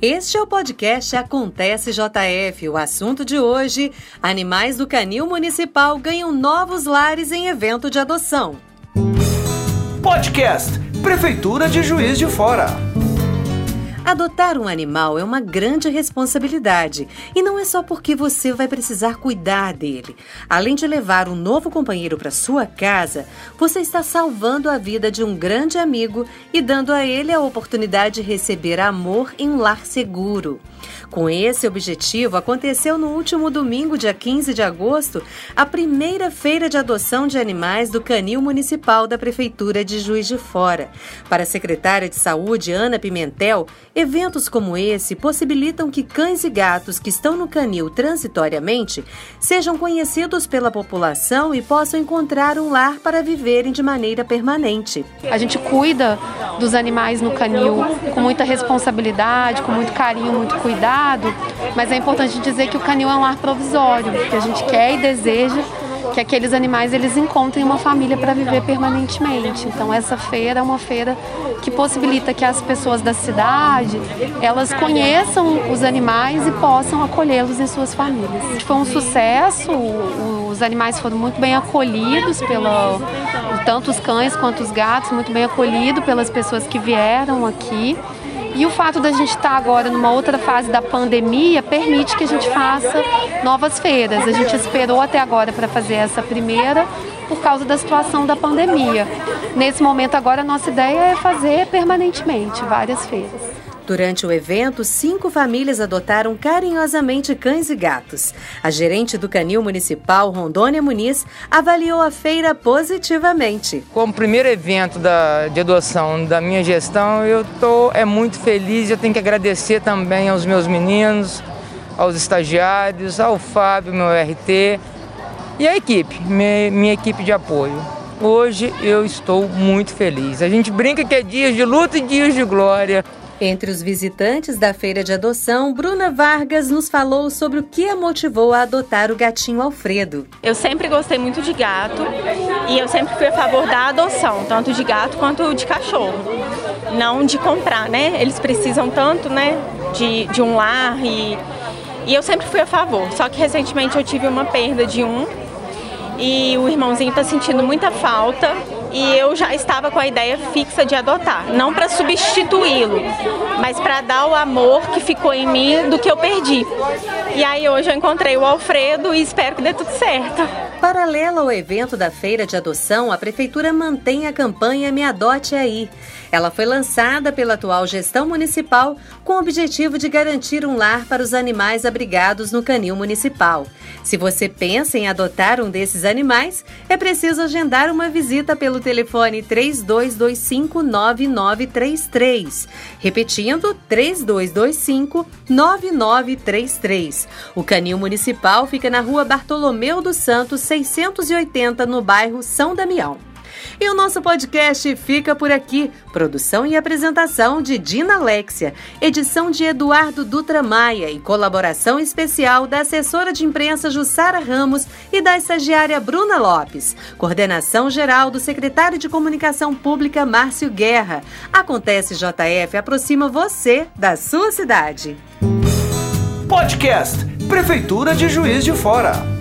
Este é o podcast Acontece JF. O assunto de hoje: animais do canil municipal ganham novos lares em evento de adoção. Podcast Prefeitura de Juiz de Fora. Adotar um animal é uma grande responsabilidade e não é só porque você vai precisar cuidar dele. Além de levar um novo companheiro para sua casa, você está salvando a vida de um grande amigo e dando a ele a oportunidade de receber amor em um lar seguro. Com esse objetivo, aconteceu no último domingo, dia 15 de agosto, a primeira feira de adoção de animais do Canil Municipal da Prefeitura de Juiz de Fora. Para a secretária de Saúde, Ana Pimentel, eventos como esse possibilitam que cães e gatos que estão no canil transitoriamente sejam conhecidos pela população e possam encontrar um lar para viverem de maneira permanente. A gente cuida dos animais no canil com muita responsabilidade, com muito carinho, muito cuidado, mas é importante dizer que o canil é um lar provisório, que a gente quer e deseja que aqueles animais eles encontrem uma família para viver permanentemente. Então essa feira é uma feira que possibilita que as pessoas da cidade elas conheçam os animais e possam acolhê-los em suas famílias. Foi um sucesso, os animais foram muito bem acolhidos pela tanto os cães quanto os gatos, muito bem acolhidos pelas pessoas que vieram aqui. E o fato da gente estar agora numa outra fase da pandemia permite que a gente faça novas feiras. A gente esperou até agora para fazer essa primeira por causa da situação da pandemia. Nesse momento agora a nossa ideia é fazer permanentemente várias feiras. Durante o evento, cinco famílias adotaram carinhosamente cães e gatos. A gerente do Canil Municipal, Rondônia Muniz, avaliou a feira positivamente. Como primeiro evento da, de adoção da minha gestão, eu estou é muito feliz. Eu tenho que agradecer também aos meus meninos, aos estagiários, ao Fábio, meu RT, e a equipe, minha, minha equipe de apoio. Hoje eu estou muito feliz. A gente brinca que é dias de luta e dias de glória. Entre os visitantes da feira de adoção, Bruna Vargas nos falou sobre o que a motivou a adotar o gatinho Alfredo. Eu sempre gostei muito de gato e eu sempre fui a favor da adoção, tanto de gato quanto de cachorro. Não de comprar, né? Eles precisam tanto, né, de, de um lar e, e eu sempre fui a favor. Só que recentemente eu tive uma perda de um e o irmãozinho está sentindo muita falta e eu já estava com a ideia fixa de adotar, não para substituí-lo, mas para dar o amor que ficou em mim do que eu perdi. E aí hoje eu encontrei o Alfredo e espero que dê tudo certo. Paralelo ao evento da feira de adoção, a prefeitura mantém a campanha Me Adote Aí. Ela foi lançada pela atual gestão municipal com o objetivo de garantir um lar para os animais abrigados no canil municipal. Se você pensa em adotar um desses animais, é preciso agendar uma visita pelo telefone 32259933. Repetindo, 32259933. O canil municipal fica na rua Bartolomeu dos Santos, 680, no bairro São Damião. E o nosso podcast fica por aqui. Produção e apresentação de Dina Alexia, edição de Eduardo Dutra Maia e colaboração especial da assessora de imprensa Jussara Ramos e da estagiária Bruna Lopes. Coordenação geral do secretário de Comunicação Pública Márcio Guerra. Acontece JF aproxima você da sua cidade. Podcast Prefeitura de Juiz de Fora.